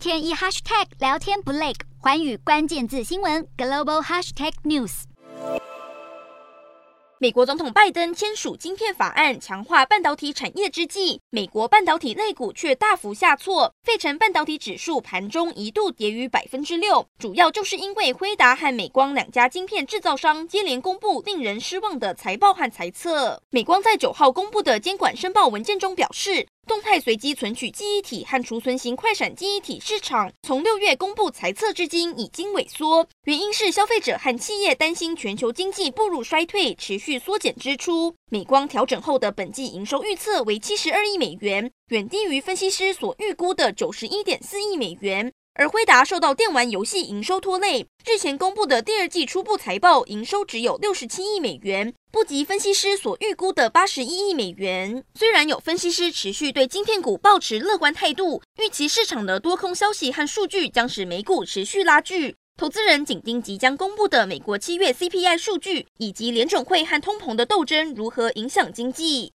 天一 hashtag 聊天不累，寰宇关键字新闻 global hashtag news。美国总统拜登签署晶片法案，强化半导体产业之际，美国半导体类股却大幅下挫，费城半导体指数盘中一度跌逾百分之六，主要就是因为辉达和美光两家晶片制造商接连公布令人失望的财报和财测。美光在九号公布的监管申报文件中表示，动态随机存取记忆体和储存型快闪记忆体市场从六月公布财测至今已经萎缩，原因是消费者和企业担心全球经济步入衰退，持续缩减支出。美光调整后的本季营收预测为七十二亿美元，远低于分析师所预估的九十一点四亿美元。而辉达受到电玩游戏营收拖累，日前公布的第二季初步财报营收只有六十七亿美元，不及分析师所预估的八十一亿美元。虽然有分析师持续对晶片股抱持乐观态度，预期市场的多空消息和数据将使美股持续拉锯。投资人紧盯即将公布的美国七月 CPI 数据，以及联准会和通膨的斗争如何影响经济。